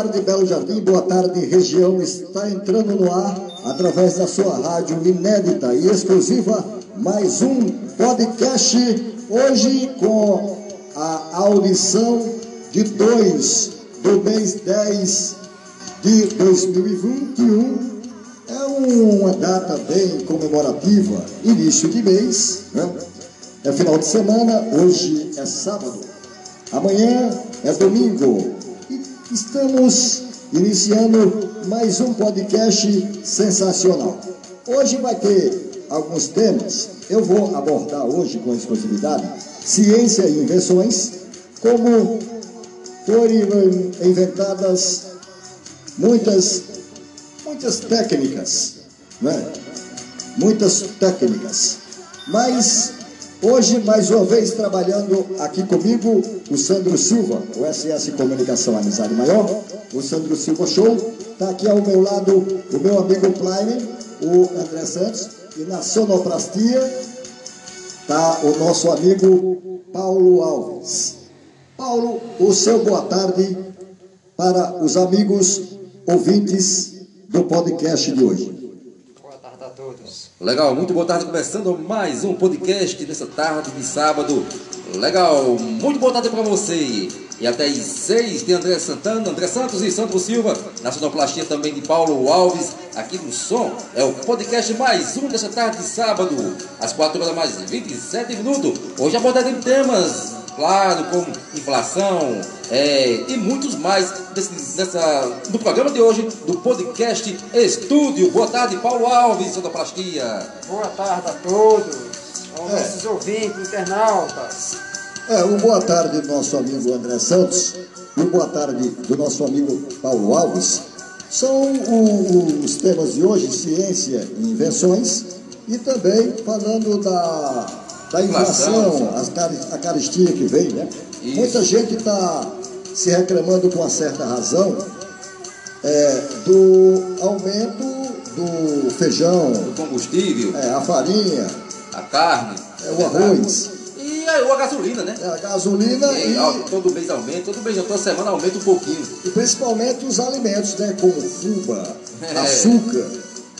Tarde, Belo Jardim, boa tarde, região. Está entrando no ar, através da sua rádio inédita e exclusiva, mais um podcast. Hoje com a audição de 2 do mês 10 de 2021. É uma data bem comemorativa, início de mês, né? é final de semana, hoje é sábado, amanhã é domingo. Estamos iniciando mais um podcast sensacional. Hoje vai ter alguns temas. Eu vou abordar hoje com exclusividade ciência e invenções, como foram inventadas muitas, muitas técnicas, né? muitas técnicas. Mas hoje, mais uma vez, trabalhando aqui comigo, o Sandro Silva, o SS Comunicação Amizade Maior, o Sandro Silva Show. Está aqui ao meu lado o meu amigo Plaine, o André Santos, e na sonoplastia está o nosso amigo Paulo Alves. Paulo, o seu boa tarde para os amigos ouvintes do podcast de hoje. Boa tarde a todos. Legal, muito boa tarde, começando mais um podcast nessa tarde de sábado. Legal, muito boa tarde para você. E até às seis tem André Santana, André Santos e Sandro Silva, na sonoplastia também de Paulo Alves, aqui no som. É o podcast mais um dessa tarde de sábado, às 4 horas mais 27 minutos. Hoje abordaremos temas, claro, como inflação é, e muitos mais desse, dessa, no programa de hoje, do podcast Estúdio. Boa tarde, Paulo Alves, sonoplastia. Boa tarde a todos, aos É. nossos ouvintes, internautas. É, um boa tarde do nosso amigo André Santos e boa tarde do nosso amigo Paulo Alves. São os temas de hoje, ciência e invenções, e também falando da, da inflação, as cari- a caristia que vem, né? Isso. Muita gente está se reclamando com uma certa razão é, do aumento do feijão, Do combustível, é, a farinha, a carne, é, o arroz, e a, a gasolina, né? é, a gasolina E, e todo mês aumenta, todo mês, toda semana aumenta um pouquinho. E principalmente os alimentos, né? Como fubá, É. açúcar,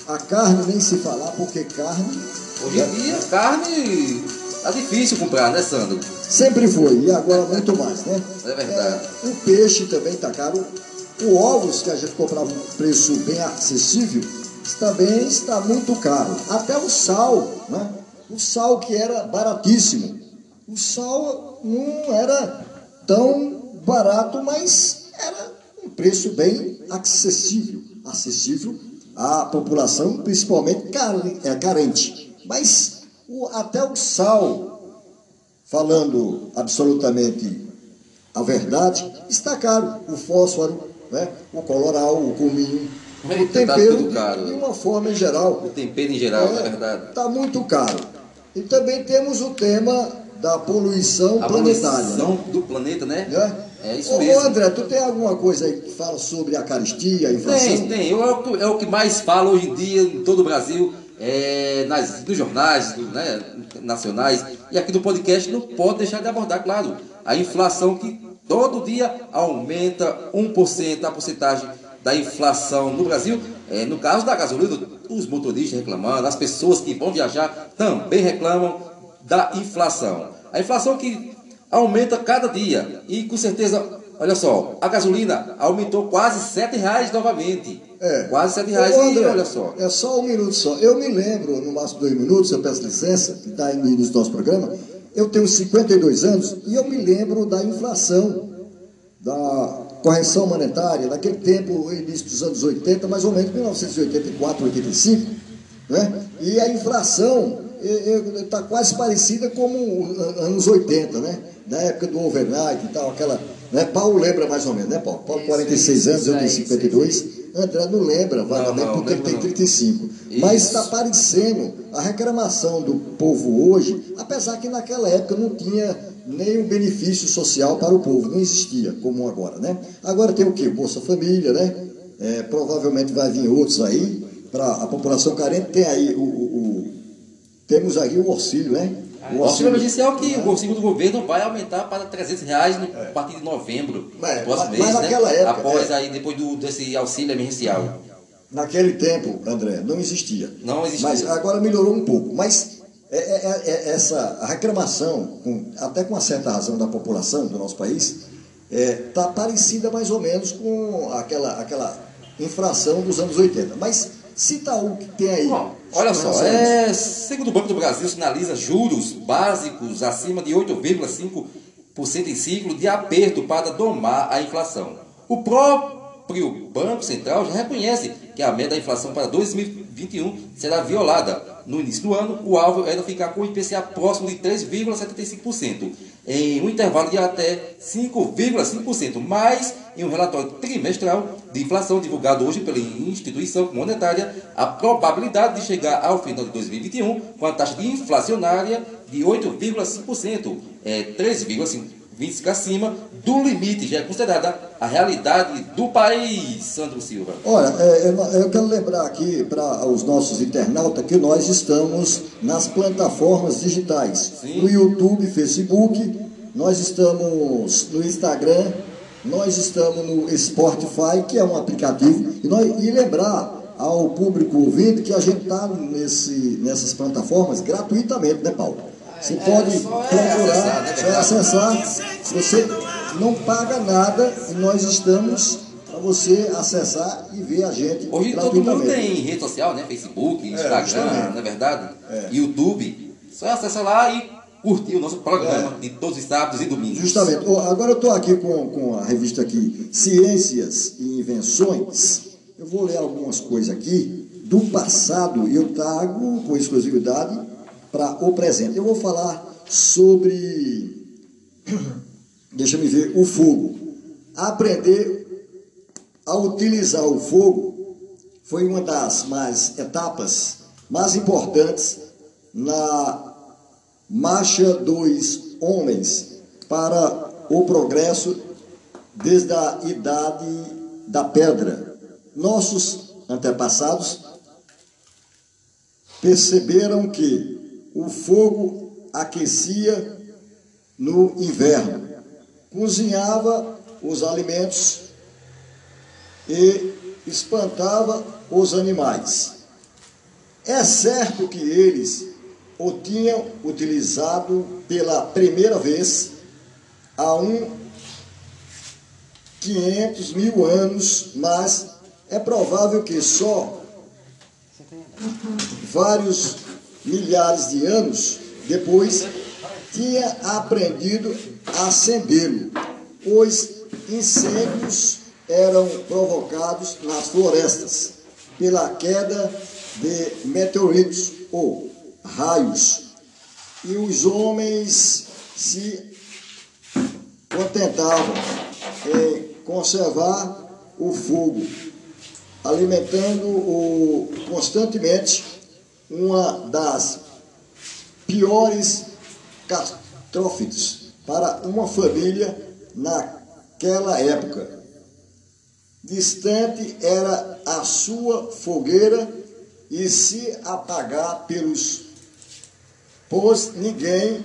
a carne nem se falar, porque carne Hoje em dia, carne tá difícil comprar, né, Sandro? sempre foi, e agora muito mais, né? É verdade. É, o peixe também está caro. O ovos, que a gente comprava um preço bem acessível, também está muito caro. Até o sal, né? O sal que era baratíssimo. O sal não era tão barato, mas era um preço bem acessível. Acessível à população, principalmente é, carente. Mas o- até o sal falando absolutamente a verdade, está caro. O fósforo, né? o coloral, o cominho, o Eita, tá tempero, tudo caro. de uma forma em geral. O tempero em geral, é, verdade. Está muito caro. E também temos o tema da poluição A planetária. poluição do planeta, né? Né? É isso Ô, mesmo. Ô, André, tu tem alguma coisa aí que fala sobre a caristia, a inflação? Tem, tem. Eu- É o, que- é o que mais fala hoje em dia em todo o Brasil, é, nas, nos jornais do- né, nacionais. E aqui no podcast não pode deixar de abordar, claro, a inflação que todo dia aumenta 1% a porcentagem da inflação no Brasil. É, no caso da gasolina, os motoristas reclamando, as pessoas que vão viajar também reclamam da inflação. A inflação que aumenta cada dia. E com certeza, olha só, a gasolina aumentou quase 7 reais novamente. É. Quase 7 reais Ô, e André, olha só. É só um minuto só. Eu me lembro, no máximo dois minutos, eu peço licença, que está no início do nosso programa. Eu tenho 52 anos e eu me lembro da inflação, da correção monetária, naquele tempo, início dos anos 80, mais ou menos 1984, 85, né? E a inflação está quase parecida como os anos 80, né? Na época do overnight e tal, aquela. Né? Paulo lembra mais ou menos, né, Paulo? Paulo, Isso, 46 isso, anos, eu tenho isso aí, 52. André não lembra, vagamente, não, porque ele tem não. 35. Mas Isso. está parecendo a reclamação do povo hoje, apesar que naquela época não tinha nenhum benefício social para o povo, não existia como agora, né? Agora tem o quê? Bolsa Família, né? É, provavelmente vai vir outros aí, para a população carente, tem aí o, o- o- temos aí o auxílio, né? O auxílio emergencial que o segundo governo vai aumentar para 300 reais no, a partir de novembro, É, próximo mas- mês, né? naquela época, Após é. aí, depois do, desse auxílio emergencial. Naquele tempo, André, não existia. Não existia. Mas agora melhorou um pouco. Mas é, é- é- essa reclamação, com- até com uma certa razão da população do nosso país, está parecida mais ou menos com aquela, aquela infração dos anos 80. Mas cita o que tem aí. Bom, olha só, é, segundo o Banco do Brasil, sinaliza juros básicos acima de 8,5% em ciclo de aperto para domar a inflação. O próprio Banco Central já reconhece que a meta da inflação para 2021 será violada. No início do ano, o alvo era ficar com o IPCA próximo de 3,75%, em um intervalo de até 5,5%, mas em um relatório trimestral de inflação divulgado hoje pela instituição monetária, a probabilidade de chegar ao final de 2021 com a taxa de inflacionária de 8,5%, é 3,5% acima do limite, já é considerada a realidade do país, Sandro Silva. Olha, é, eu, eu quero lembrar aqui para os nossos internautas que nós estamos nas plataformas digitais. Sim. No YouTube, Facebook, nós estamos no Instagram, nós estamos no Spotify, que é um aplicativo. E, nós, e lembrar ao público ouvinte que a gente está nessas plataformas gratuitamente, né, Paulo? Você É, pode só é procurar, acessar, né, só é acessar. Você não paga nada e nós estamos para você acessar e ver a gente Hoje todo mundo tem rede social, né? Facebook, Instagram, justamente. não é verdade? É. YouTube. Só acessa lá e curtir o nosso programa de todos os sábados e domingos. Justamente. Agora eu estou aqui com, com a revista aqui, Ciências e Invenções. Eu vou ler algumas coisas aqui do passado e eu trago com exclusividade para o presente. Eu vou falar sobre, deixa me ver, o fogo. Aprender a utilizar o fogo foi uma das mais etapas mais importantes na marcha dos homens para o progresso desde a idade da pedra. Nossos antepassados perceberam que o fogo aquecia no inverno, cozinhava os alimentos e espantava os animais. É certo que eles o tinham utilizado pela primeira vez há um 500 mil anos, mas é provável que só vários milhares de anos depois tinha aprendido a acendê-lo. Os incêndios eram provocados nas florestas pela queda de meteoritos ou raios. E os homens se contentavam em conservar o fogo, alimentando-o constantemente, uma das piores catástrofes para uma família naquela época. Distante era a sua fogueira e se apagar pelos pois ninguém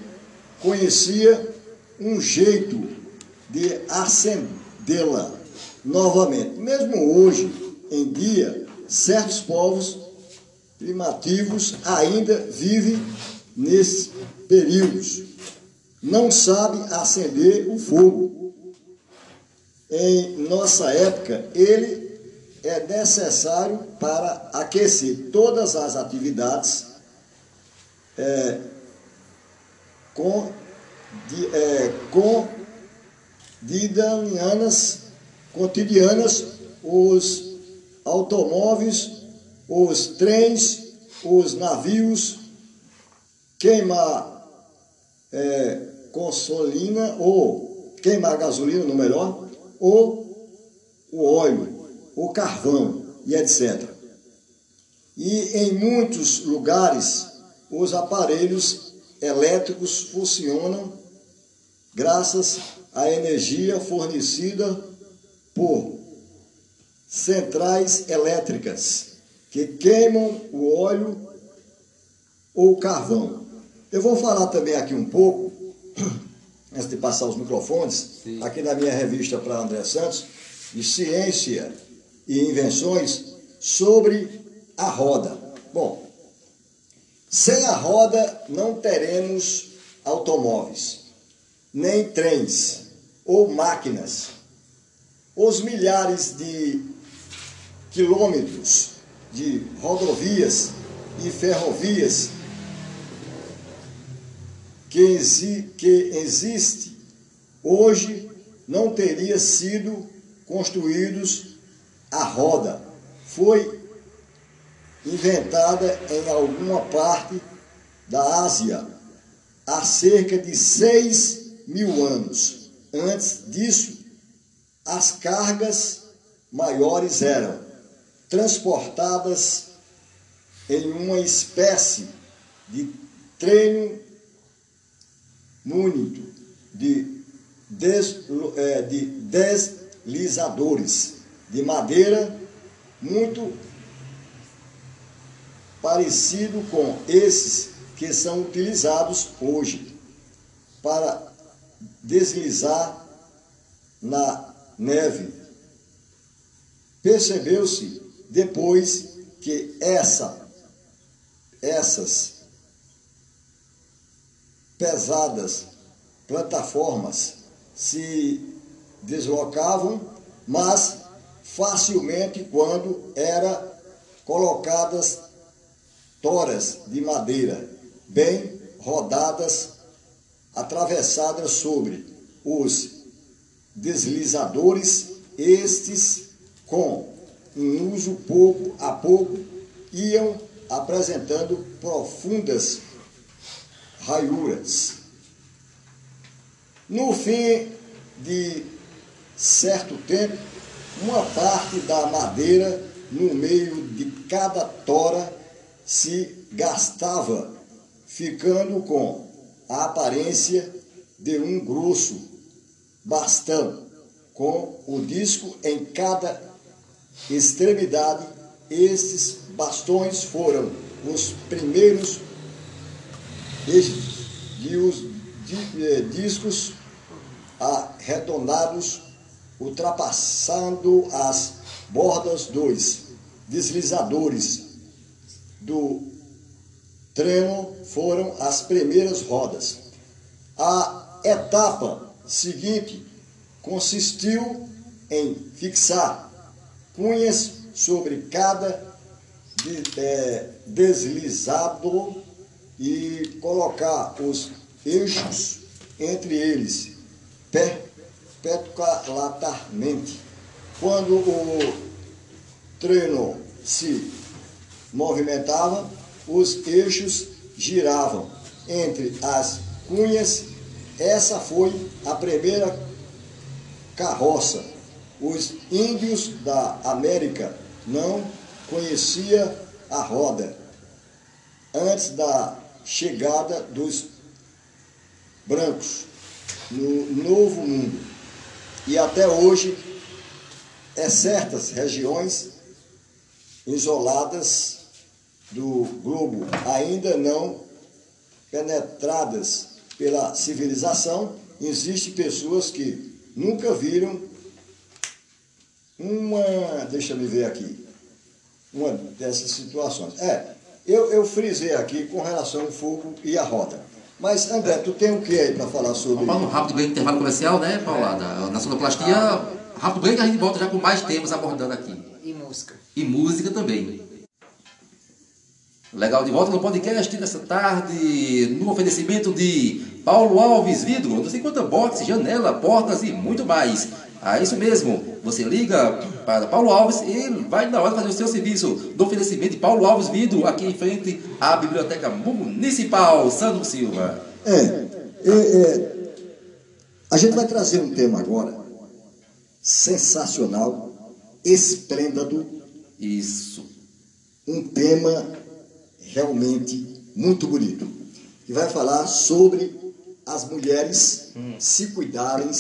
conhecia um jeito de acendê-la novamente. Mesmo hoje em dia, certos povos primitivos ainda vivem nesses períodos. Não sabem acender o fogo. Em nossa época, ele é necessário para aquecer todas as atividades é, com, de, é, cotidianas, cotidianas, os automóveis, os trens, os navios, queimar é, consolina ou queimar gasolina, no melhor, ou o óleo, o carvão e etc. E em muitos lugares os aparelhos elétricos funcionam graças à energia fornecida por centrais elétricas que queimam o óleo ou carvão. Eu vou falar também aqui um pouco, antes de passar os microfones, Sim. aqui na minha revista para André Santos, de ciência e invenções sobre a roda. Bom, sem a roda não teremos automóveis, nem trens ou máquinas. Os milhares de quilômetros de rodovias e ferrovias que, exi que existe hoje não teria sido construídos a roda. Foi inventada em alguma parte da Ásia há cerca de 6 mil anos. Antes disso, as cargas maiores eram transportadas em uma espécie de treino único de, des, é, de deslizadores de madeira muito parecido com esses que são utilizados hoje para deslizar na neve. Percebeu-se depois que essa, essas pesadas plataformas se deslocavam, mas facilmente quando era colocadas toras de madeira bem rodadas, atravessadas sobre os deslizadores, estes com um uso pouco a pouco iam apresentando profundas raiuras. No fim de certo tempo, uma parte da madeira no meio de cada tora se gastava, ficando com a aparência de um grosso bastão, com o disco em cada extremidade. Estes bastões foram os primeiros de os discos arredondados, ultrapassando as bordas dos deslizadores do treino foram as primeiras rodas. A etapa seguinte consistiu em fixar cunhas sobre cada é, deslizador e colocar os eixos entre eles perpendicularmente. Quando o treino se movimentava, os eixos giravam entre as cunhas. Essa foi a primeira carroça. Os índios da América não conhecia a roda antes da chegada dos brancos no novo mundo. E até hoje, é certas regiões isoladas do globo ainda não penetradas pela civilização, existem pessoas que nunca viram uma, deixa me ver aqui, uma dessas situações. É, eu, eu frisei aqui com relação ao fogo e a roda. Mas, André, tu tem o que aí para falar sobre Vamos um rápido break, intervalo comercial, né, Paula? Da, na sonoplastia, rápido break, a gente volta já com mais temas abordando aqui. E música. E música também. Legal, de volta no podcast nessa tarde, no oferecimento de Paulo Alves Vidro, não sei quanta boxe, janela, portas e muito mais. Ah, isso mesmo, você liga para Paulo Alves e ele vai na hora fazer o seu serviço do oferecimento de Paulo Alves Vidro, aqui em frente à Biblioteca Municipal Sandro Silva. É, é, é, a gente vai trazer um tema agora sensacional, esplêndido, Isso. um tema realmente muito bonito, que vai falar sobre as mulheres se cuidarem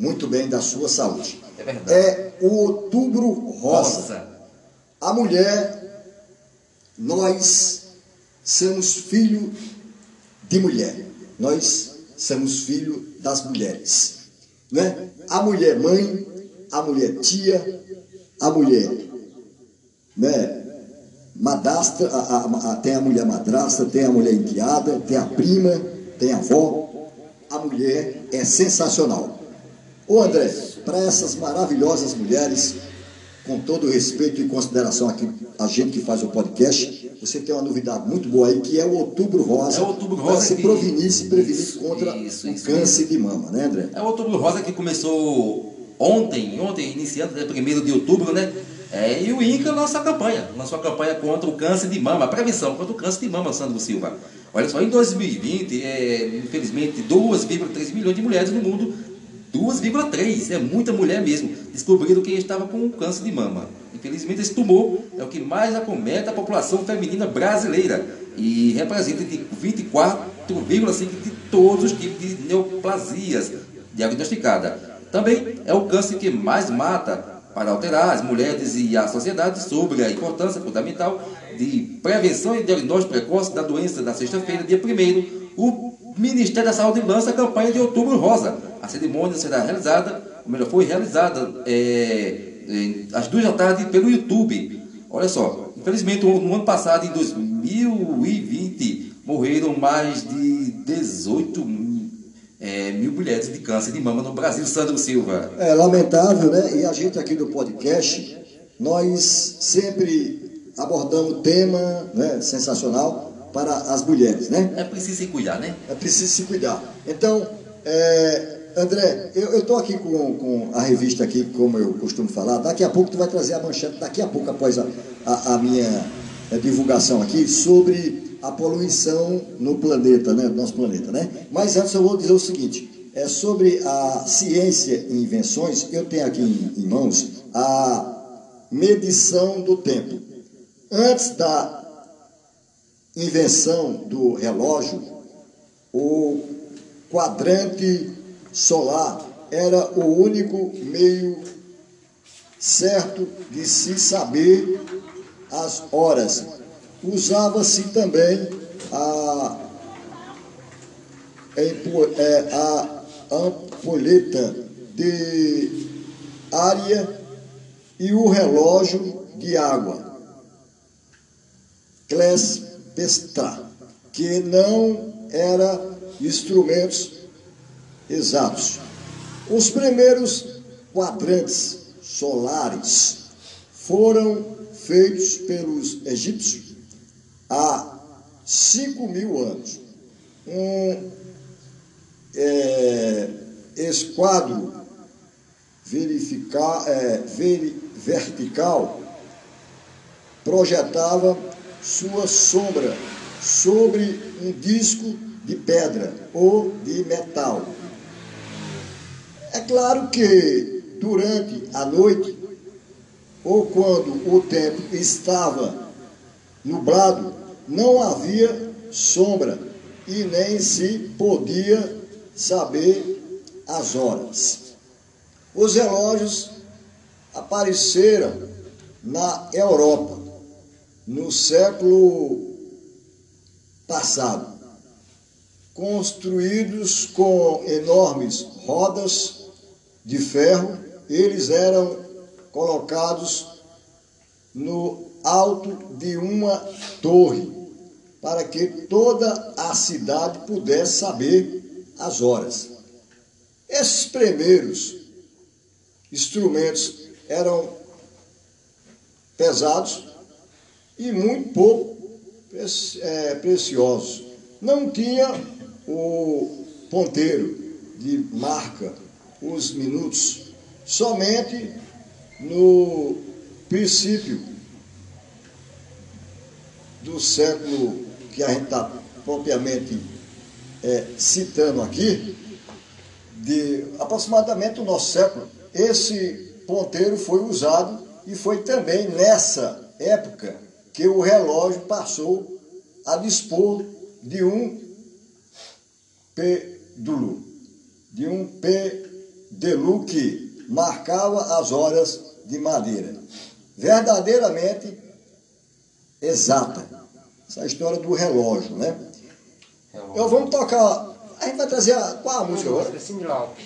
muito bem da sua saúde. É verdade. É o outubro rosa. Rosa. A mulher, nós somos filho de mulher. Nós somos filhos das mulheres. Né? A mulher mãe, a mulher tia, a mulher né? madrasta, a, a, a, tem a mulher madrasta, tem a mulher enteada, tem a prima, tem a avó. A mulher é sensacional. Ô André, para essas maravilhosas mulheres, com todo o respeito e consideração aqui, a gente que faz o podcast, você tem uma novidade muito boa aí, que é o Outubro Rosa. É o Outubro Rosa. Para se que... prevenir, se prevenir contra isso, o isso, câncer de mama, né, André? É o Outubro Rosa que começou ontem, ontem, iniciando, né, 1 de outubro, né? É, e o INCA lançou a campanha, lançou a campanha contra o câncer de mama, a prevenção contra o câncer de mama, Sandro Silva. Olha só, em 2020, é, infelizmente, 2,3 milhões de mulheres no mundo 2,3, é muita mulher mesmo, descobriram que estava com câncer de mama. Infelizmente, esse tumor é o que mais acomete a população feminina brasileira e representa de 24,5% de todos os tipos de neoplasias diagnosticadas. Também é o câncer que mais mata para alterar as mulheres e a sociedade sobre a importância fundamental de prevenção e diagnóstico precoce da doença na sexta-feira, dia 1 o Ministério da Saúde lança a campanha de Outubro Rosa. A cerimônia será realizada, ou melhor, foi realizada é, às duas da tarde pelo YouTube. Olha só, infelizmente no ano passado, em 2020, morreram mais de 18 é, mil mulheres de câncer de mama no Brasil, Sandro Silva. É lamentável, né? E a gente aqui do podcast, nós sempre abordamos tema né, sensacional para as mulheres, né? É preciso se cuidar, né? É preciso se cuidar. Então, é, André, eu estou aqui com, com a revista aqui, como eu costumo falar. Daqui a pouco tu vai trazer a manchete, daqui a pouco após a, a, a minha a divulgação aqui, sobre a poluição no planeta, né? Nosso planeta, né? Mas antes eu vou dizer o seguinte, é sobre a ciência e invenções, eu tenho aqui em, em mãos a medição do tempo. Antes da invenção do relógio, o quadrante solar era o único meio certo de se saber as horas. Usava-se também a, é, a ampulheta de área e o relógio de água. Class pestar, que não era instrumentos exatos. Os primeiros quadrantes solares foram feitos pelos egípcios há 5 mil anos. Um é, esquadro verificar, é, vertical projetava sua sombra sobre um disco de pedra ou de metal. É claro que durante a noite, ou quando o tempo estava nublado, não havia sombra e nem se podia saber as horas. Os relógios apareceram na Europa no século passado, construídos com enormes rodas de ferro, eles eram colocados no alto de uma torre, para que toda a cidade pudesse saber as horas. Esses primeiros instrumentos eram pesados, e muito pouco é, preciosos. Não tinha o ponteiro de marca, os minutos, somente no princípio do século que a gente está propriamente é, citando aqui, de aproximadamente o nosso século, esse ponteiro foi usado e foi também nessa época que o relógio passou a dispor de um pédulo, de um pédulo que marcava as horas de madeira. Verdadeiramente exata. Essa história do relógio, né? Eu vamos tocar. A gente vai trazer a, qual a música agora?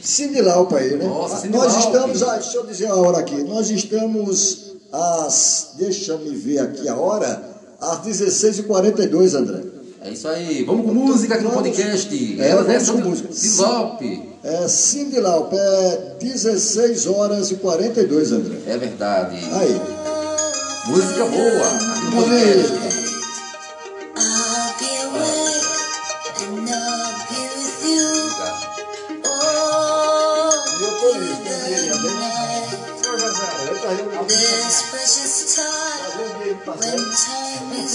Cindy Lauper. Aí, né? Nossa, Nós estamos, ah, deixa eu dizer a hora aqui, nós estamos às, deixa me ver aqui a hora, às 16h42, André. É isso aí. Vamos com música aqui no podcast. É, Ela vamos com música. Lope. É Cindy Lauper, é 16 horas e 42, André. É verdade. Aí. Música boa. Aqui no podcast. When time is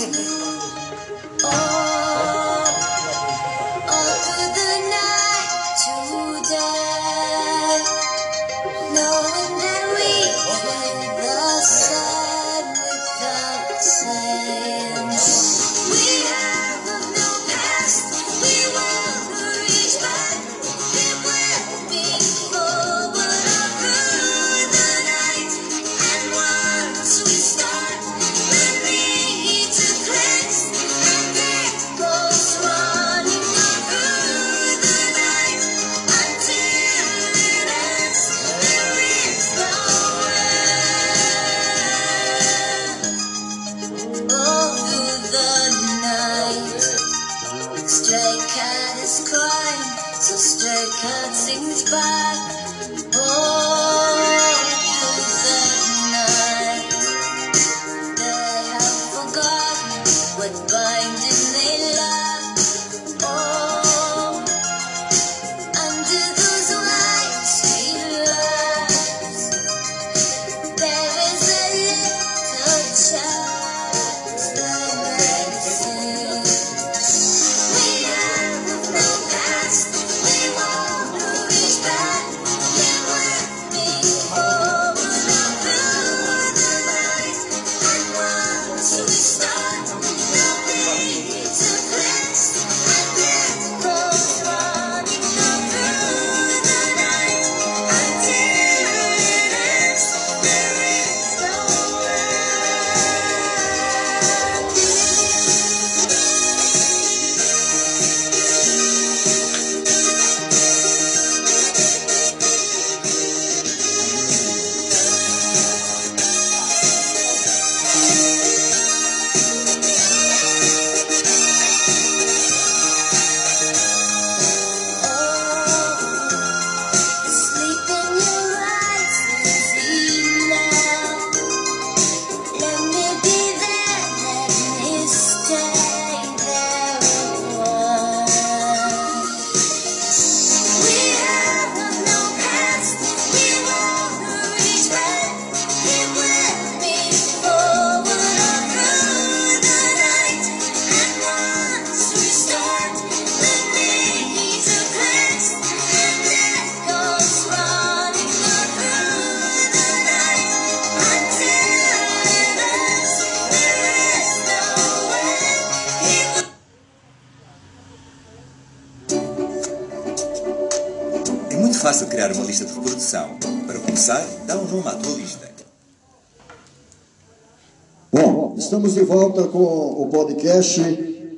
estamos de volta com o podcast.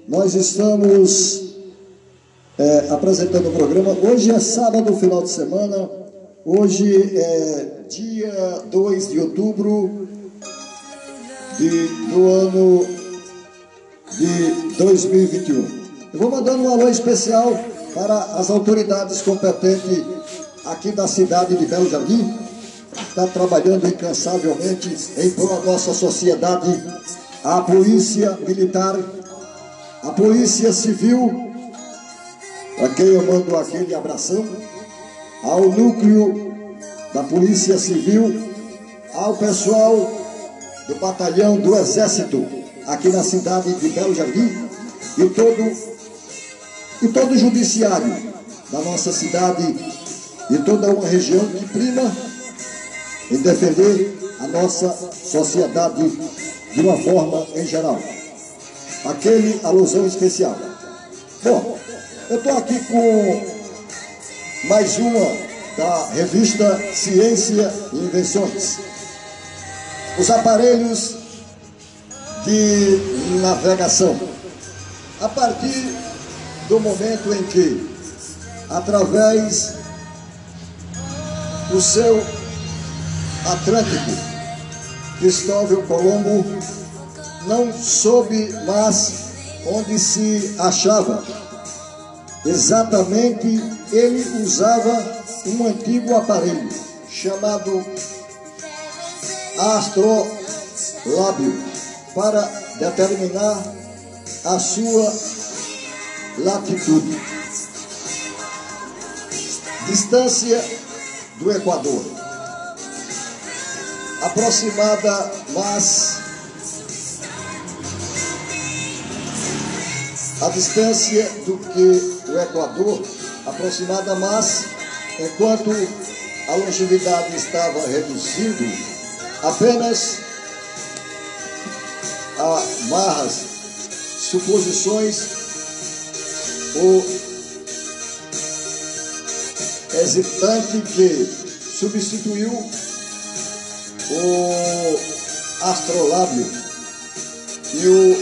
Nós estamos é, apresentando o programa. Hoje é sábado, final de semana. Hoje é dia 2 de outubro de, do ano de 2021. Eu vou mandando um alô especial para as autoridades competentes aqui da cidade de Belo Jardim, está trabalhando incansavelmente em prol da nossa sociedade, a Polícia Militar, a Polícia Civil, para quem eu mando aquele abração, ao núcleo da Polícia Civil, ao pessoal do batalhão do Exército aqui na cidade de Belo Jardim e todo e todo o judiciário da nossa cidade e toda uma região que prima em defender a nossa sociedade de uma forma em geral. Aquele alusão especial. Bom, eu estou aqui com mais uma da revista Ciência e Invenções. Os aparelhos de navegação. A partir do momento em que, através do seu Atlântico, Cristóvão Colombo não soube mais onde se achava. Exatamente, ele usava um antigo aparelho chamado astrolábio para determinar a sua latitude. Distância do Equador. Aproximada, mas a distância do que o Equador, aproximada, mas enquanto a longevidade estava reduzindo apenas a marras, suposições ou hesitante que substituiu o astrolábio e o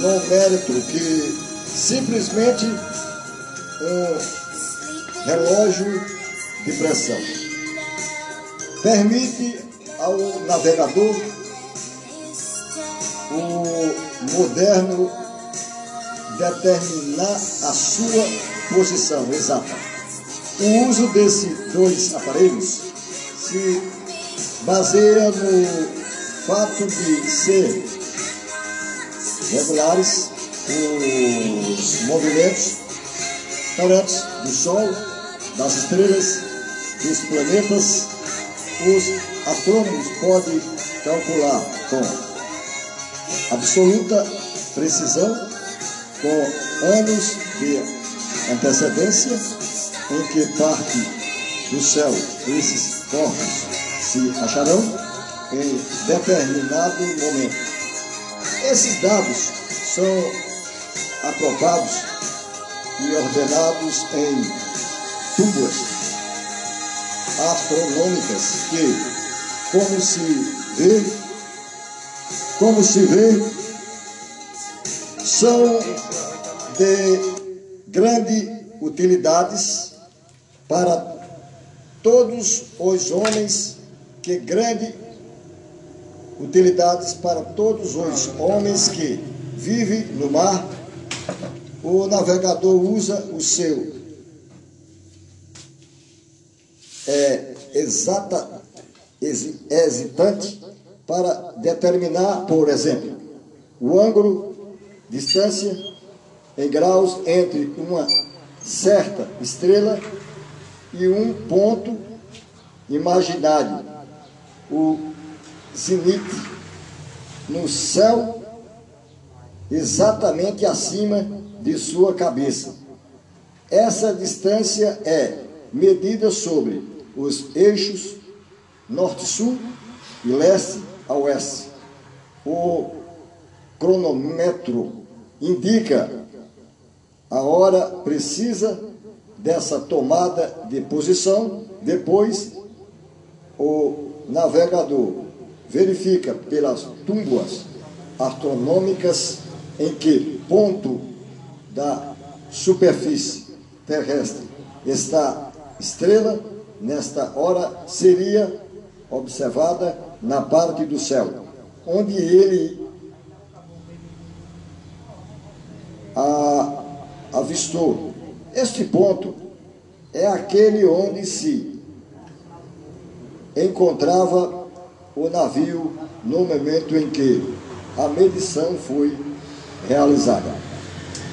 cronômetro que simplesmente um relógio de pressão permite ao navegador o moderno determinar a sua posição exata. O uso desses dois aparelhos se baseia no fato de ser regulares os movimentos corretos do Sol, das estrelas, dos planetas. Os astrônomos podem calcular com absoluta precisão, com anos de antecedência, em que parte do céu esses corpos se acharão em determinado momento. Esses dados são aprovados e ordenados em túbulas astronômicas que, como se vê, como se vê, são de grande utilidades para todos os homens, que grande utilidades para todos os homens que vivem no mar. O navegador usa o seu é, exata, hesitante para determinar, por exemplo, o ângulo, distância em graus entre uma certa estrela e um ponto imaginário, o zenite, no céu, exatamente acima de sua cabeça. Essa distância é medida sobre os eixos norte-sul e leste a oeste. O cronômetro indica a hora precisa dessa tomada de posição. Depois, o navegador verifica pelas túmulas astronômicas em que ponto da superfície terrestre está estrela, nesta hora seria observada na parte do céu, onde ele a, avistou. Este ponto é aquele onde se encontrava o navio no momento em que a medição foi realizada.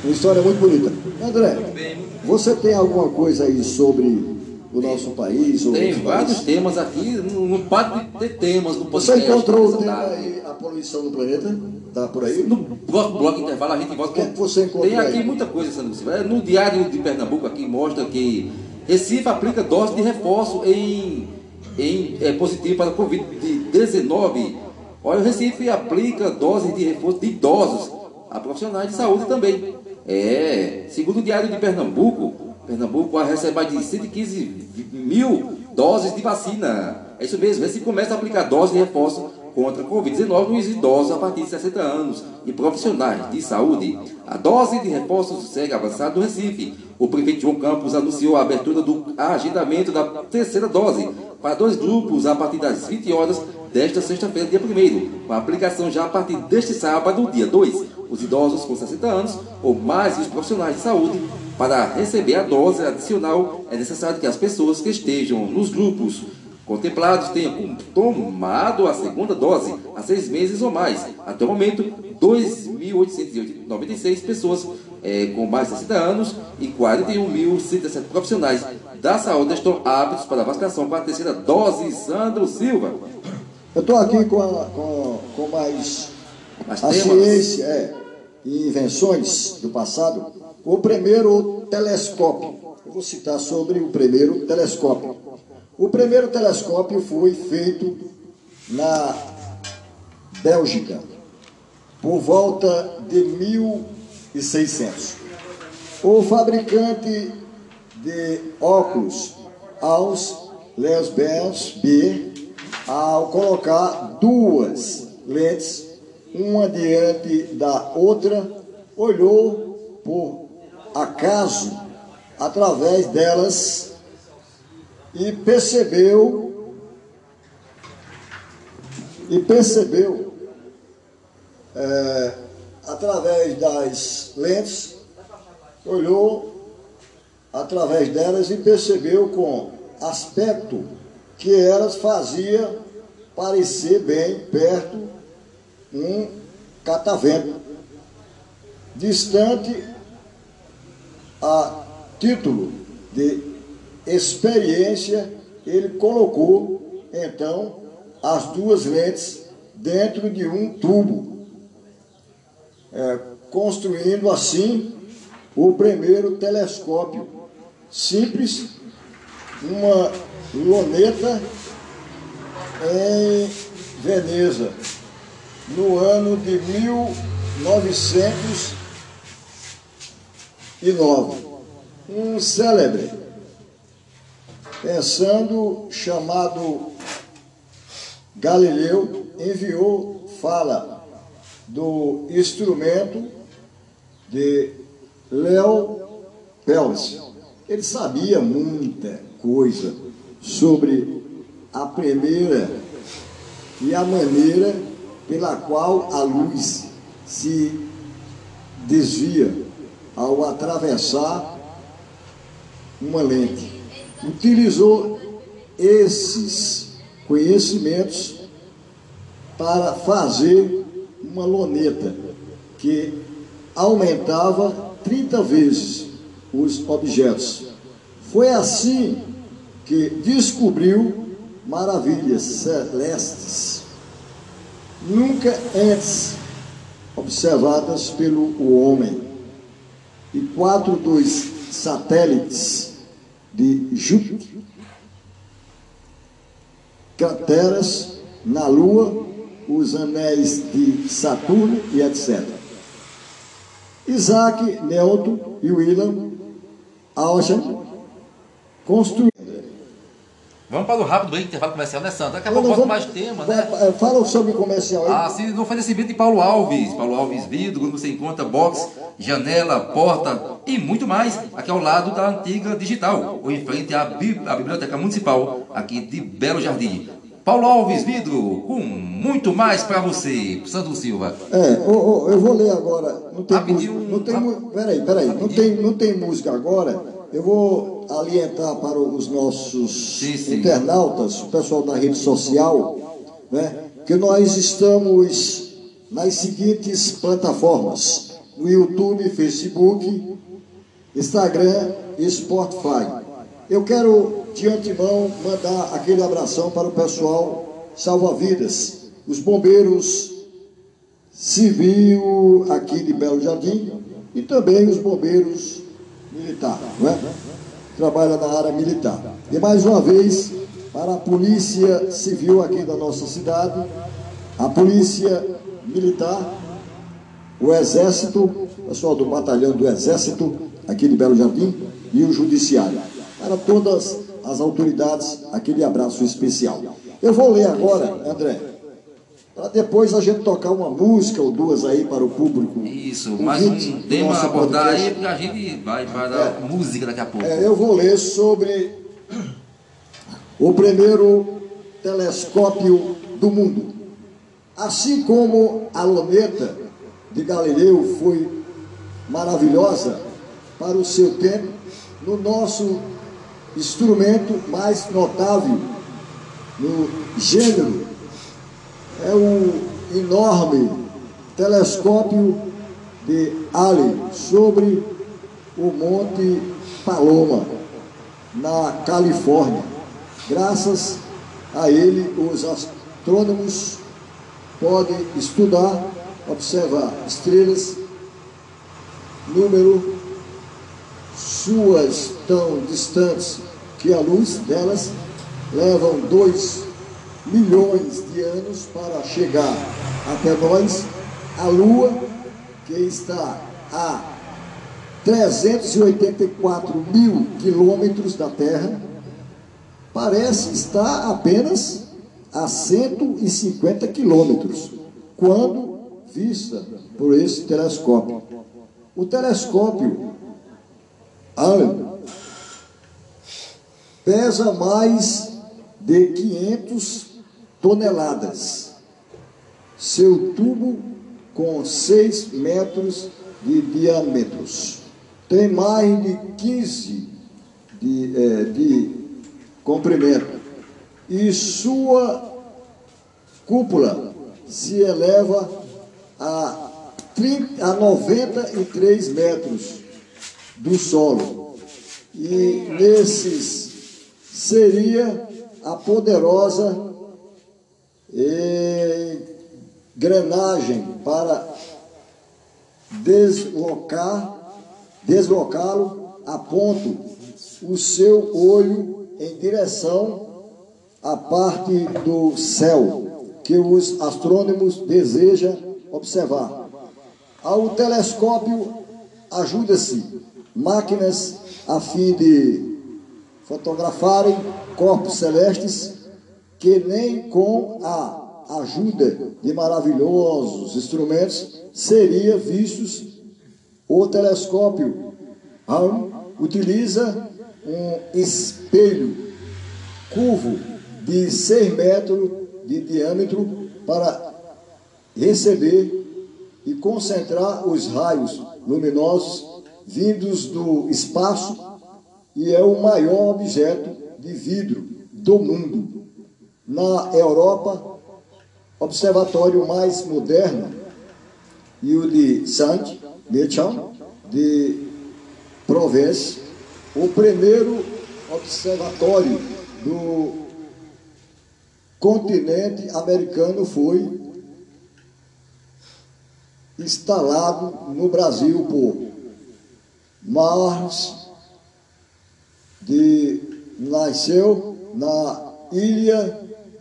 Uma história muito bonita. André, você tem alguma coisa aí sobre o nosso país? Tem vários país. temas aqui, não, não para de ter temas no podcast. Você encontrou o tema aí, a poluição no planeta? Está por aí? No bloco, bloco intervalo a gente volta. O que, você encontrou Tem aqui aí? muita coisa, Sandro Silva. É, no Diário de Pernambuco aqui mostra que Recife aplica dose de reforço em, em é, positivo para Covid-19. Olha, o Recife aplica doses de reforço de idosos a profissionais de saúde também. É, segundo o Diário de Pernambuco, Pernambuco vai receber mais de 115 mil doses de vacina. É isso mesmo, Recife começa a aplicar doses de reforço contra a Covid-19 nos idosos a partir de 60 anos e profissionais de saúde. A dose de reforço segue avançada no Recife. O prefeito João Campos anunciou a abertura do agendamento da terceira dose para dois grupos a partir das 20 horas desta sexta-feira, dia 1 com a aplicação já a partir deste sábado, dia 2. Os idosos com 60 anos ou mais e os profissionais de saúde para receber a dose adicional, é necessário que as pessoas que estejam nos grupos contemplados tenham tomado a segunda dose há seis meses ou mais. Até o momento, 2.896 pessoas é, com mais de 60 anos e 41.117 profissionais da saúde estão aptos para a vacinação com a terceira dose. Sandro Silva. Eu estou aqui com, a, com, com mais a temas? ciência é, e invenções do passado. O primeiro telescópio. Eu vou citar sobre o primeiro telescópio. O primeiro telescópio foi feito na Bélgica, por volta de 1600. O fabricante de óculos aos Lesbens B, ao colocar duas lentes, uma diante da outra, olhou por acaso através delas e percebeu e percebeu é, através das lentes olhou através delas e percebeu com aspecto que elas fazia parecer bem perto um catavento distante a título de experiência, ele colocou então as duas lentes dentro de um tubo, é, construindo assim o primeiro telescópio simples, uma loneta em Veneza, no ano de 1909. Um célebre, pensando chamado Galileu, enviou fala do instrumento de Léo Pels. Ele sabia muita coisa sobre a primeira e a maneira pela qual a luz se desvia ao atravessar uma lente. Utilizou esses conhecimentos para fazer uma loneta que aumentava 30 vezes os objetos. Foi assim que descobriu maravilhas celestes nunca antes observadas pelo homem. E quatro dos satélites de Júpiter, crateras na Lua, os anéis de Saturno e etc. Isaac Newton e William Alchan construíram. Vamos para o rápido break, intervalo comercial, né, Sandro? Daqui a pouco volta mais temas, vai- né? é, Fala sobre o comercial aí. Ah, sim, no oferecimento de Paulo Alves. Paulo Alves Vidro, quando você encontra box, janela, porta e muito mais aqui ao lado da antiga digital, ou em frente à, Bi- à Biblioteca Municipal, aqui de Belo Jardim. Paulo Alves Vidro, com muito mais para você, Sandro Silva. É, ô, ô, eu vou ler agora. Não tem música. Não tem, peraí, peraí. Não tem, não tem música agora. Eu vou alientar para os nossos Sim, sim. internautas, o pessoal da rede social, né, que nós estamos nas seguintes plataformas: no YouTube, Facebook, Instagram e Spotify. Eu quero, de antemão, mandar aquele abração para o pessoal salva-vidas, os bombeiros civil aqui de Belo Jardim e também os bombeiros militares, não é? Trabalha na área militar. E mais uma vez, para a Polícia Civil aqui da nossa cidade, a Polícia Militar, o Exército, pessoal do batalhão do Exército aqui de Belo Jardim e o Judiciário. Para todas as autoridades, aquele abraço especial. Eu vou ler agora, André, para depois a gente tocar uma música ou duas aí para o público. Isso, mais um tema a abordar podcast. aí, porque a gente vai para a música daqui a pouco. É, eu vou ler sobre o primeiro telescópio do mundo. Assim como a luneta de Galileu foi maravilhosa para o seu tempo, no nosso instrumento mais notável no gênero é o enorme telescópio de Halley sobre o Monte Paloma, na Califórnia. Graças a ele, os astrônomos podem estudar, observar estrelas, número, suas tão distantes que a luz delas levam 2 milhões de anos para chegar até nós, a Lua, que está a 384 mil quilômetros da Terra, parece estar apenas a 150 quilômetros, quando vista por esse telescópio. O telescópio Allen pesa mais de 500 toneladas. Seu tubo com 6 metros de diâmetros. Tem mais de 15 de, eh, de comprimento. E sua cúpula se eleva a, 30, a 93 metros do solo. E nesses seria a poderosa engrenagem para deslocar, deslocá-lo a ponto o seu olho em direção à parte do céu que os astrônomos desejam observar. Ao telescópio ajuda-se máquinas a fim de fotografarem corpos celestes que nem com a ajuda de maravilhosos instrumentos seria vistos. O telescópio Hubble utiliza um espelho curvo de 6 metros de diâmetro para receber e concentrar os raios luminosos vindos do espaço e é o maior objeto de vidro do mundo. Na Europa, observatório mais moderno e o de Saint-Méchant de Provence, o primeiro observatório do continente americano foi instalado no Brasil por Mars de nasceu na ilha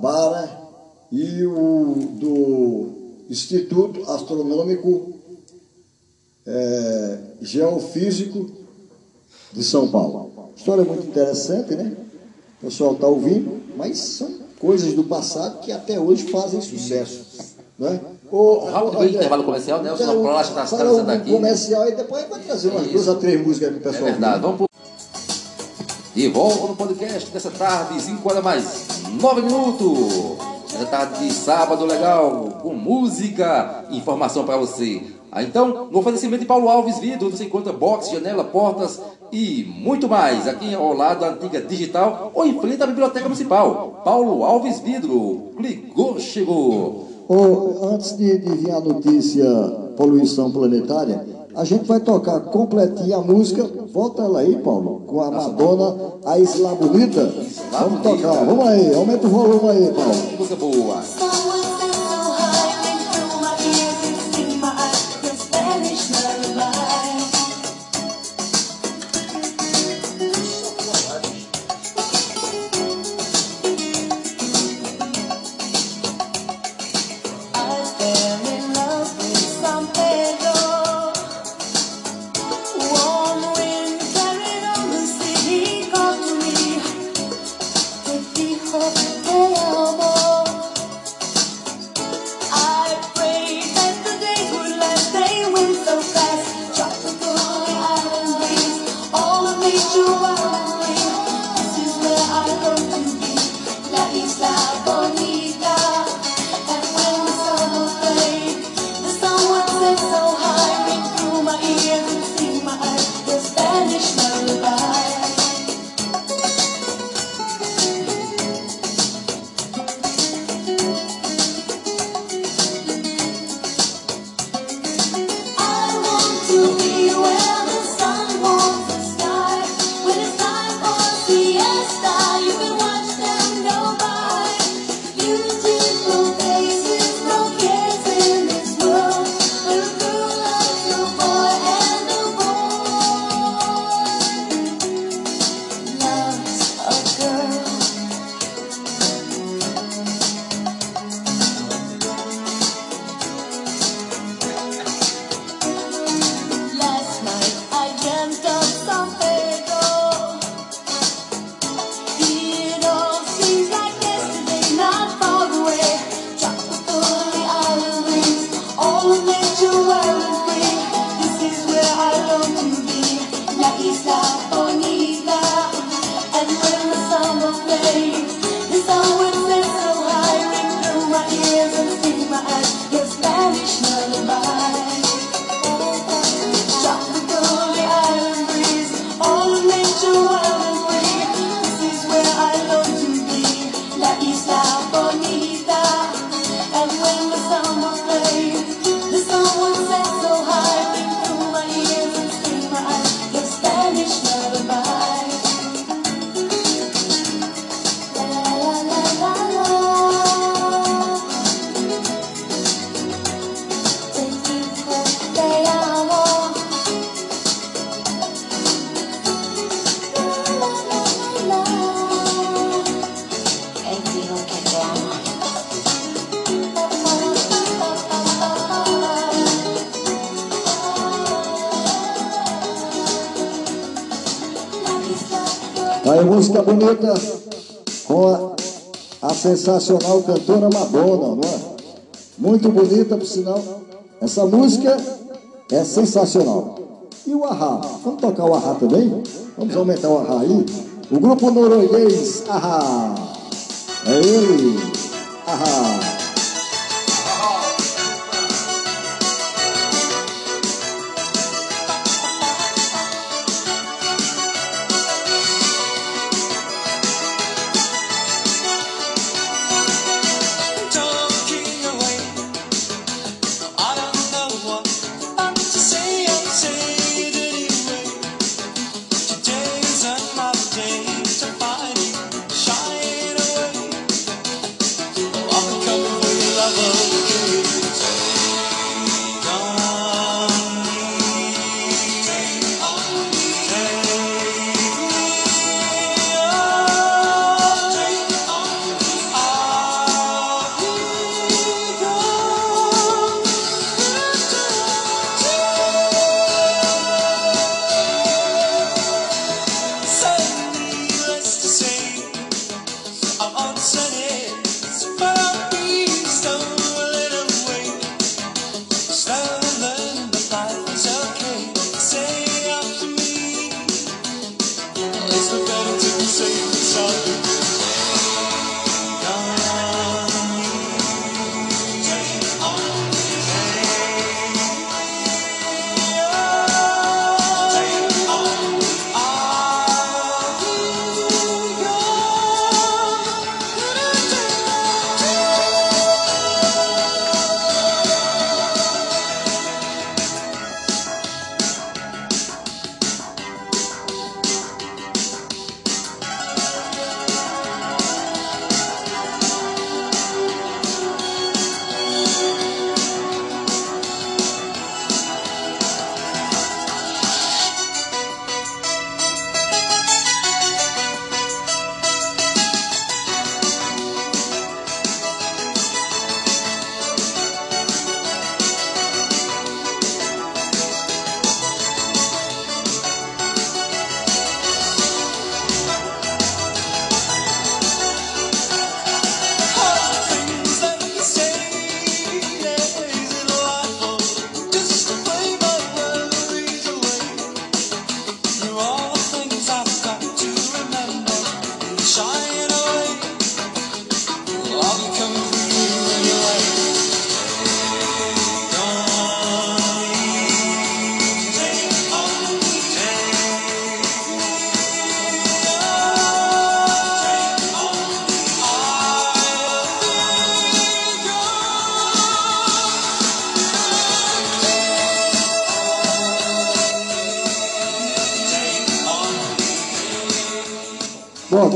Guanabara e o do Instituto Astronômico eh, Geofísico de São Paulo. História muito interessante, né? O pessoal está ouvindo, mas são coisas do passado que até hoje fazem sucesso. Né? O, bem, intervalo comercial, Nelson, na próxima, nas Para caras o daqui. comercial e depois vai trazer umas duas a três músicas para o É pessoal. verdade, vamos De volta no podcast dessa tarde, 5 horas mais 9 minutos. Essa tarde de sábado legal, com música e informação para você. Ah, então, no oferecimento de Paulo Alves Vidro, você encontra box, janela, portas e muito mais. Aqui ao lado da antiga digital ou em frente à Biblioteca Municipal. Paulo Alves Vidro. Clicou, chegou. Ô, antes de, de vir a notícia poluição planetária, a gente vai tocar completinha a música. Volta ela aí, Paulo, com a Madonna, a Isla Bonita. Vamos tocar, vamos aí, aumenta o volume aí, Paulo. Música boa. sensacional cantora Madonna, não é? Muito bonita, por sinal. Essa música é sensacional. E o Ahá? Vamos tocar o Ahá também? Vamos aumentar o Ahá aí? O grupo norueguês Ahá. É ele. Ahá.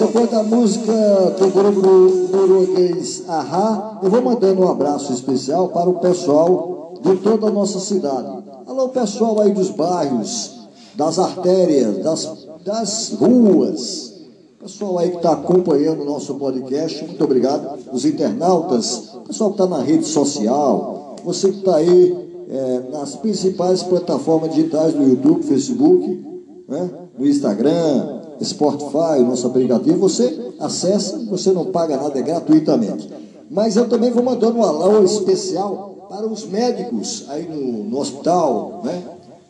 Depois da música do grupo norueguês Ahá, eu vou mandando um abraço especial para o pessoal de toda a nossa cidade. Alô, pessoal aí dos bairros, das artérias, das, das ruas. Pessoal aí que está acompanhando o nosso podcast, muito obrigado. Os internautas, pessoal que está na rede social, você que está aí é, nas principais plataformas digitais do YouTube, Facebook, né? no Instagram, Spotify, o nosso aplicativo, você acessa, você não paga nada, é gratuitamente. Mas eu também vou mandando um alô especial para os médicos aí no, no hospital, né?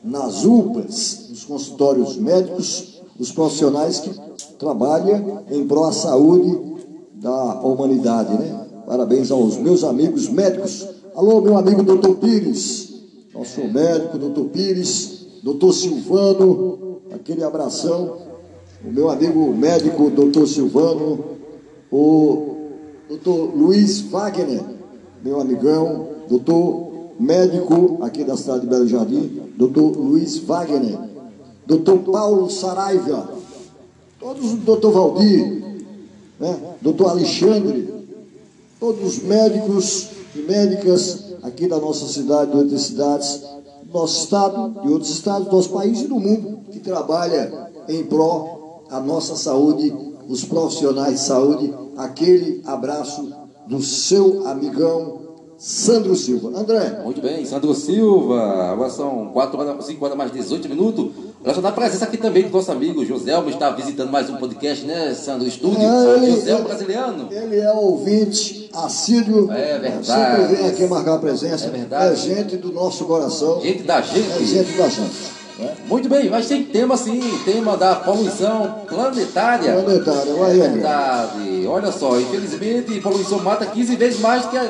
nas UPAs, nos consultórios médicos, os profissionais que trabalham em prol da saúde da humanidade. Né? Parabéns aos meus amigos médicos. Alô, meu amigo doutor Pires, nosso médico, doutor Pires, doutor Silvano, aquele abração o meu amigo médico, doutor Silvano, o doutor Luiz Wagner, meu amigão, doutor médico aqui da cidade de Belo Jardim, doutor Luiz Wagner, doutor Paulo Saraiva, todos, doutor Valdir, né? doutor Alexandre, todos os médicos e médicas aqui da nossa cidade, de outras cidades, do nosso estado, de outros estados, do nosso país e do mundo, que trabalha em pró a nossa saúde, os profissionais de saúde, aquele abraço do seu amigão Sandro Silva. André, Muito bem, Sandro Silva, agora são 4 horas, 5 horas mais 18 minutos. Olha só, na presença aqui também do nosso amigo Joselmo, está visitando mais um podcast, né, Sandro? Estúdio, É, ele- Joselmo Brasiliano. ele é ouvinte assíduo, É verdade. sempre vem aqui marcar presença, É verdade. é gente do nosso coração, Gente da é gente. gente da gente. Né? Muito bem, mas tem tema sim, tema da poluição planetária. Planetária, vai É verdade. Olha só, infelizmente, poluição mata 15 vezes mais que a,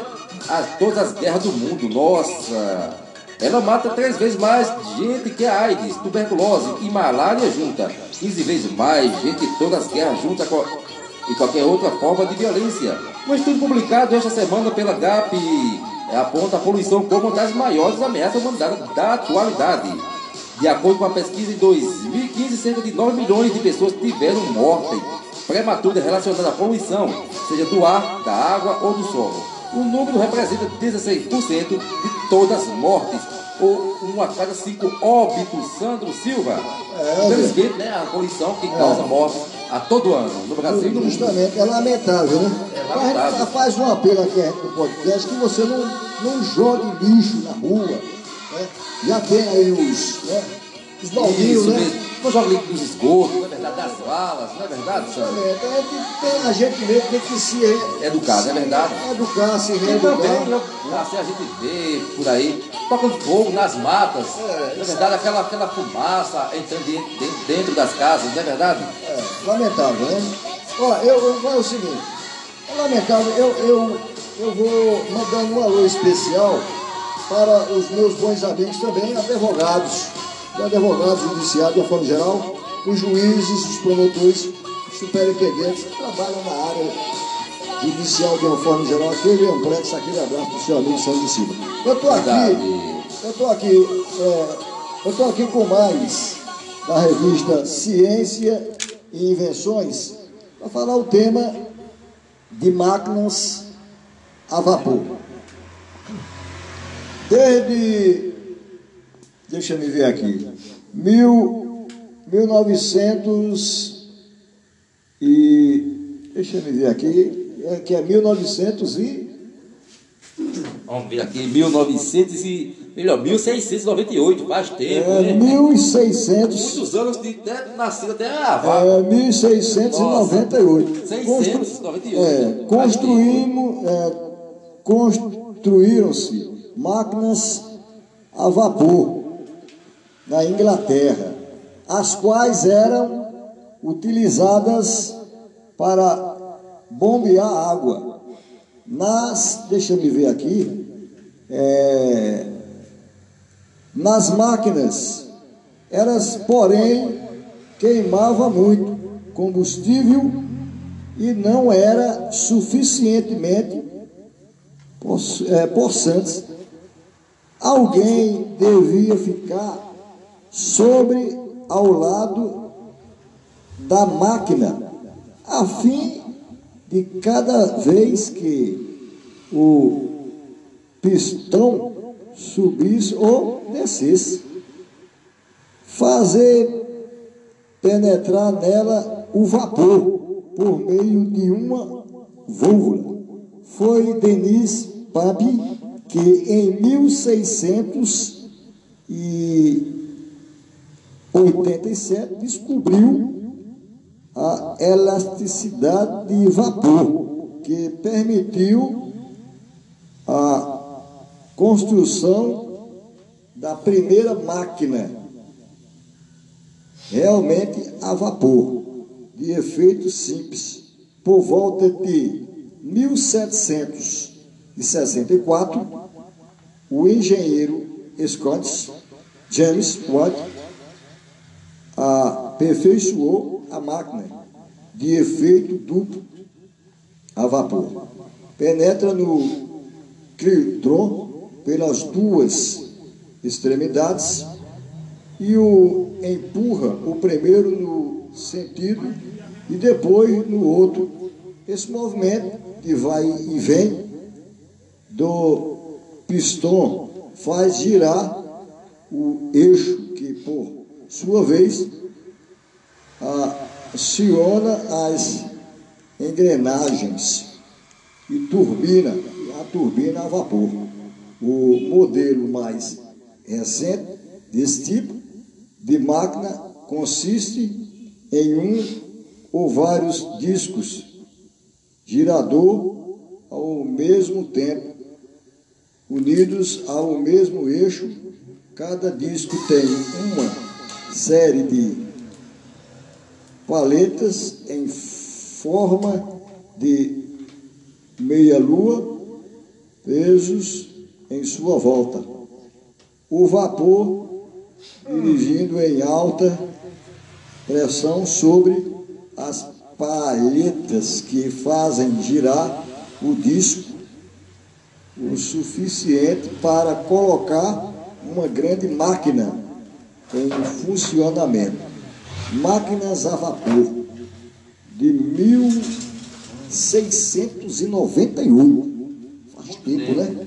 a- todas as guerras do mundo. Nossa! Ela mata três vezes mais gente que a AIDS, tuberculose e malária junta. 15 vezes mais gente que todas as guerras juntas co- e qualquer outra forma de violência. Um estudo publicado esta semana pela GAP aponta a poluição como uma das maiores ameaças à humanidade da atualidade. De acordo com a pesquisa, em 2015, cerca de 9 milhões de pessoas tiveram morte prematura relacionada à poluição, seja do ar, da água ou do solo. O número representa 16% de todas as mortes, ou um a cada cinco óbitos. Sandro Silva. É, Infelizmente, né, a poluição que causa morte a todo ano, no Brasil. Justamente, é lamentável, né? É lamentável. faz um apelo aqui no podcast que você não, não jogue lixo na rua. Né? Já tem aí os, né? os baldinhos, Isso né? mesmo. Não joga limpo nos esgotos, não é verdade? Das valas, não é verdade, Sandro? Exatamente. A gente tem- a gente mesmo tem que se re- Educar, não é verdade? educar, se reeducar. também, né, a gente vê por aí, tocando fogo nas matas. É, na verdade, aquela, aquela fumaça entrando dentro, dentro- dentro das casas, não é verdade? É, lamentável, né? Ó, eu, eu é o seguinte, é lamentável, eu, eu, eu vou mandando um alô especial para os meus bons amigos também, advogados, os advogados judiciários de uma forma geral, os juízes, os promotores, os superintendentes que trabalham na área judicial de uma forma geral. Aquele amplexo, aquele abraço do seu amigo Sandro Silva. Eu estou aqui, eu estou aqui, é, eu estou aqui com mais da revista Ciência e Invenções para falar o tema de máquinas a vapor. Desde, deixa me ver aqui, mil, 1900 e, deixa me ver aqui, é, que é 1900 e, Vamos ver aqui, 1900 e, melhor, 1698, faz tempo, é, né? 1600 Muitos anos de até nascido até a vaca. É, 1698. 698. É, construímos, é, construíram-se máquinas a vapor na Inglaterra, as quais eram utilizadas para bombear água. Nas, deixa eu ver aqui, é, nas máquinas, elas, porém, queimava muito combustível e não era suficientemente é, possantes. Alguém devia ficar sobre ao lado da máquina a fim de cada vez que o pistão subisse ou descesse, fazer penetrar nela o vapor por meio de uma válvula. Foi Denis Pape que em 1687 descobriu a elasticidade de vapor, que permitiu a construção da primeira máquina realmente a vapor, de efeito simples, por volta de 1764, o engenheiro Scott James Watt aperfeiçoou a máquina de efeito duplo a vapor. Penetra no clitron pelas duas extremidades e o empurra o primeiro no sentido e depois no outro. Esse movimento que vai e vem do pistão faz girar o eixo que, por sua vez, aciona as engrenagens e turbina, a turbina a vapor. O modelo mais recente desse tipo de máquina consiste em um ou vários discos girador ao mesmo tempo, unidos ao mesmo eixo. Cada disco tem uma série de paletas em forma de meia-lua, pesos em sua volta. O vapor dirigindo em alta pressão sobre as palhetas que fazem girar o disco o suficiente para colocar uma grande máquina em funcionamento. Máquinas a vapor de 1698. Faz tempo, né?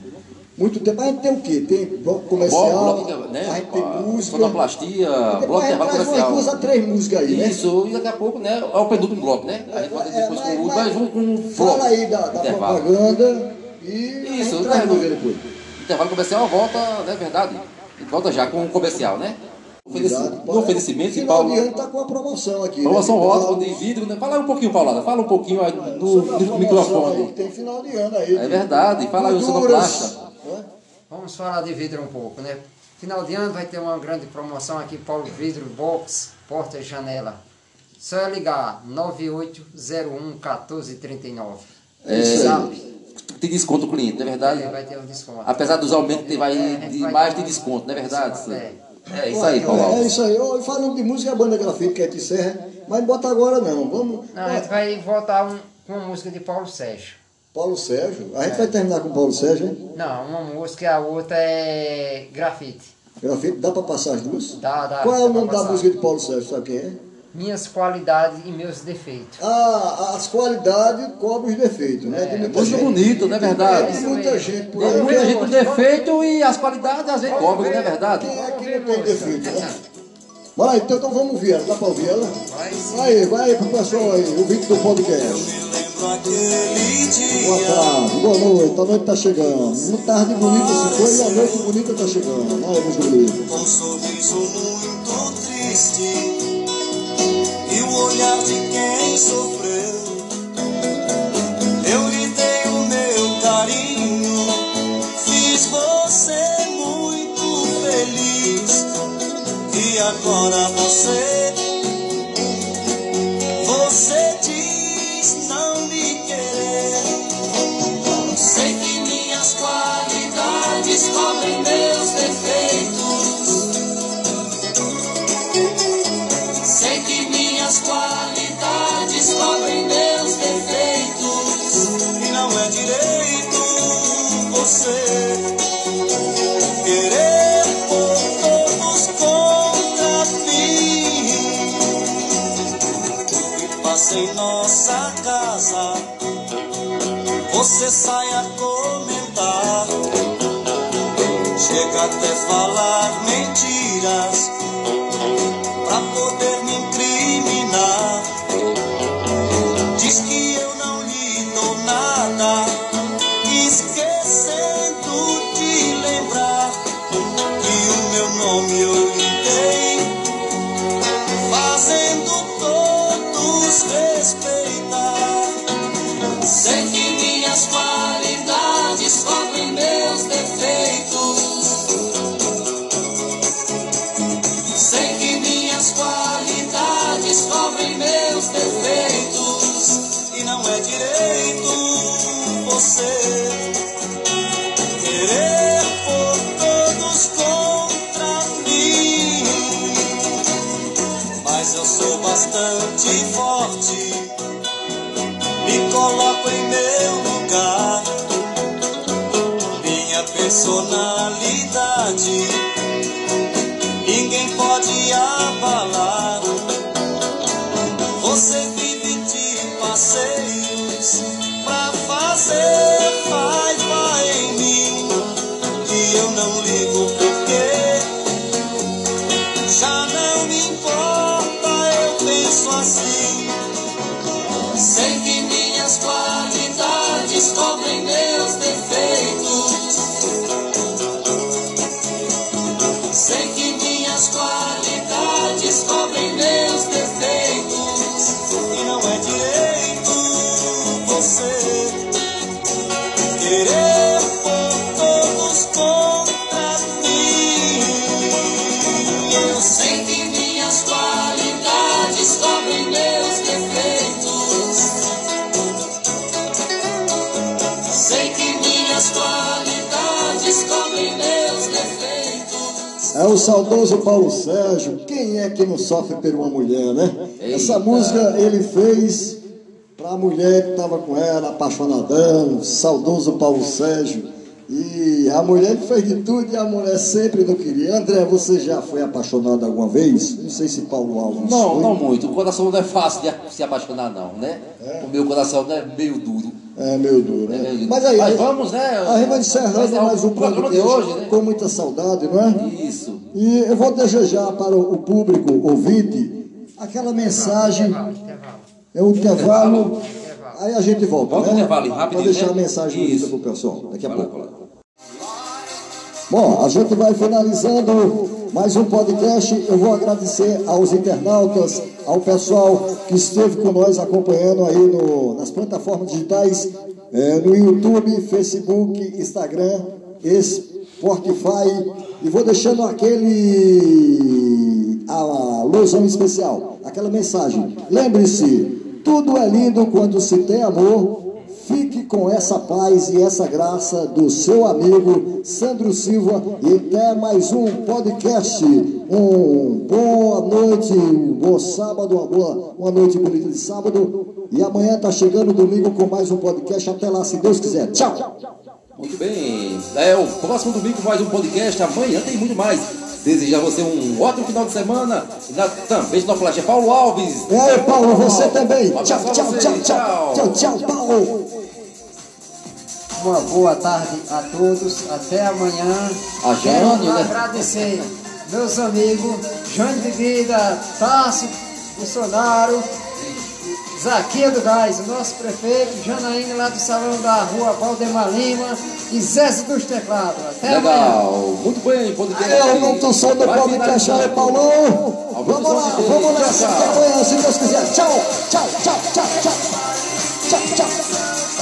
Muito tempo. A gente tem o quê? Tem bloco comercial, Bloco, né? a gente tem a música. Sonoplastia, bloco de umas comercial. duas a três músicas aí, né? Isso, e daqui a pouco, né? É o penúltimo bloco, né? A gente pode É, depois mas- com o mas mais um um Fala bloco. aí da, da propaganda e Isso, a gente traz né, música depois. Intervalo comercial volta, né? Verdade. Volta já com o comercial, né? Ofereci-. No oferecimento de Final Paulo. de ano tá com a promoção aqui. Promoção né? ótima de vidro, né? Fala aí um pouquinho, Paulada. Fala um pouquinho aí Sobre a no, microfone. que Tem final de ano aí. É verdade. Fala aí o sonoplasta. né? Vamos falar de vidro um pouco, né? Final de ano vai ter uma grande promoção aqui, Paulo Vidro Box, porta e janela. Só é ligar 9801-1439. É, Sabe? Tem desconto o cliente, não é verdade? É, vai ter um desconto. Apesar dos aumentos que vai É, de vai mais de desconto, não é verdade? é. É isso aí, É, Paulo. é isso aí. Ô, e falando de música, a banda grafite que a gente encerra, mas não bota agora não. Vamos. Não, a gente vai voltar um- com uma música de Paulo Sérgio. Paulo Sérgio. A gente vai terminar com Paulo Sérgio, hein? Não, uma música e a outra é grafite. Grafite, dá pra passar as duas? Dá, dá. Qual é dá o nome da música de Paulo Sérgio? Sabe quem é? Minhas qualidades e meus defeitos. Ah, as qualidades cobrem os defeitos, né? Tem muita Música gente- bonita, não é verdade? Tem muita gente por Tem aí. muita gente com defeito e as qualidades às vezes cobram, não é verdade? Quem é que não tem defeito, né? Vai, então, então vamos ouvir ela. Dá pra ouvir ela? Vai aí, vai aí pro pessoal aí, o vídeo do podcast. Me lembro aquele Boa tarde, boa noite, a noite tá chegando. Uma tarde bonita se foi e a noite bonita tá chegando. Vai, meus bonitos. Com um sorriso muito triste olhar de quem sofreu. Eu lhe dei o meu carinho, fiz você muito feliz. E agora você, Minha saudoso Paulo Sérgio. Quem é que não sofre por uma mulher, né? Essa Eita. música ele fez para a mulher que estava com ela, apaixonadão, saudoso Paulo Sérgio. E a mulher que fez de tudo e a mulher sempre não queria. André, você já foi apaixonado alguma vez? Não sei se Paulo Alves Não, foi. não muito. O coração não é fácil de se apaixonar, não, né? O meu coração não é meio duro. É meio duro, né? É meio- Mas aí, Mas vamos, né? a gente vai encerrando é mais um programa de hoje, né? com muita saudade, não é? Isso. E eu vou desejar para o público ouvinte aquela mensagem. Intervalo, intervalo. É um intervalo. Intervalo. Aí a gente volta. Volta né? intervalo, rapidinho, Vou deixar né? a mensagem Isso. para o pessoal daqui a pouco. Bom, a gente vai finalizando mais um podcast. Eu vou agradecer aos internautas, ao pessoal que esteve com nós acompanhando aí no- nas plataformas digitais, eh, no YouTube, Facebook, Instagram, Spotify. E vou deixando aquele alusão especial, aquela mensagem. Lembre-se, tudo é lindo quando se tem amor. Fique com essa paz e essa graça do seu amigo Sandro Silva e até mais um podcast. Um boa noite, um bom sábado, uma boa uma noite bonita de sábado. E amanhã tá chegando domingo com mais um podcast. Até lá, se Deus quiser. Tchau! Muito bem. É o próximo domingo mais um podcast. Amanhã tem muito mais. Desejar você um ótimo final de semana. Na, também no Flash Paulo Alves. Aí, Paulo, você também. Tchau, tchau, tchau, tchau. Tchau, tchau, Paulo. Uma boa tarde a todos. Até amanhã. A Quero Jane, né? agradecer meus amigos Jane Bebida, Tássio Bolsonaro, Zaquia do Gás, o nosso prefeito, Janaína lá do Salão da Rua Valdemar Lima e Zé dos Teclados. Até amanhã. Legal. Muito bem, podcast. Aí, aumenta o som do podcast finalizando. Paulão. Vamos lá, de vamos nessa. Até amanhã, se Deus quiser. Tchau, tchau, tchau, tchau, tchau. Tchau, tchau.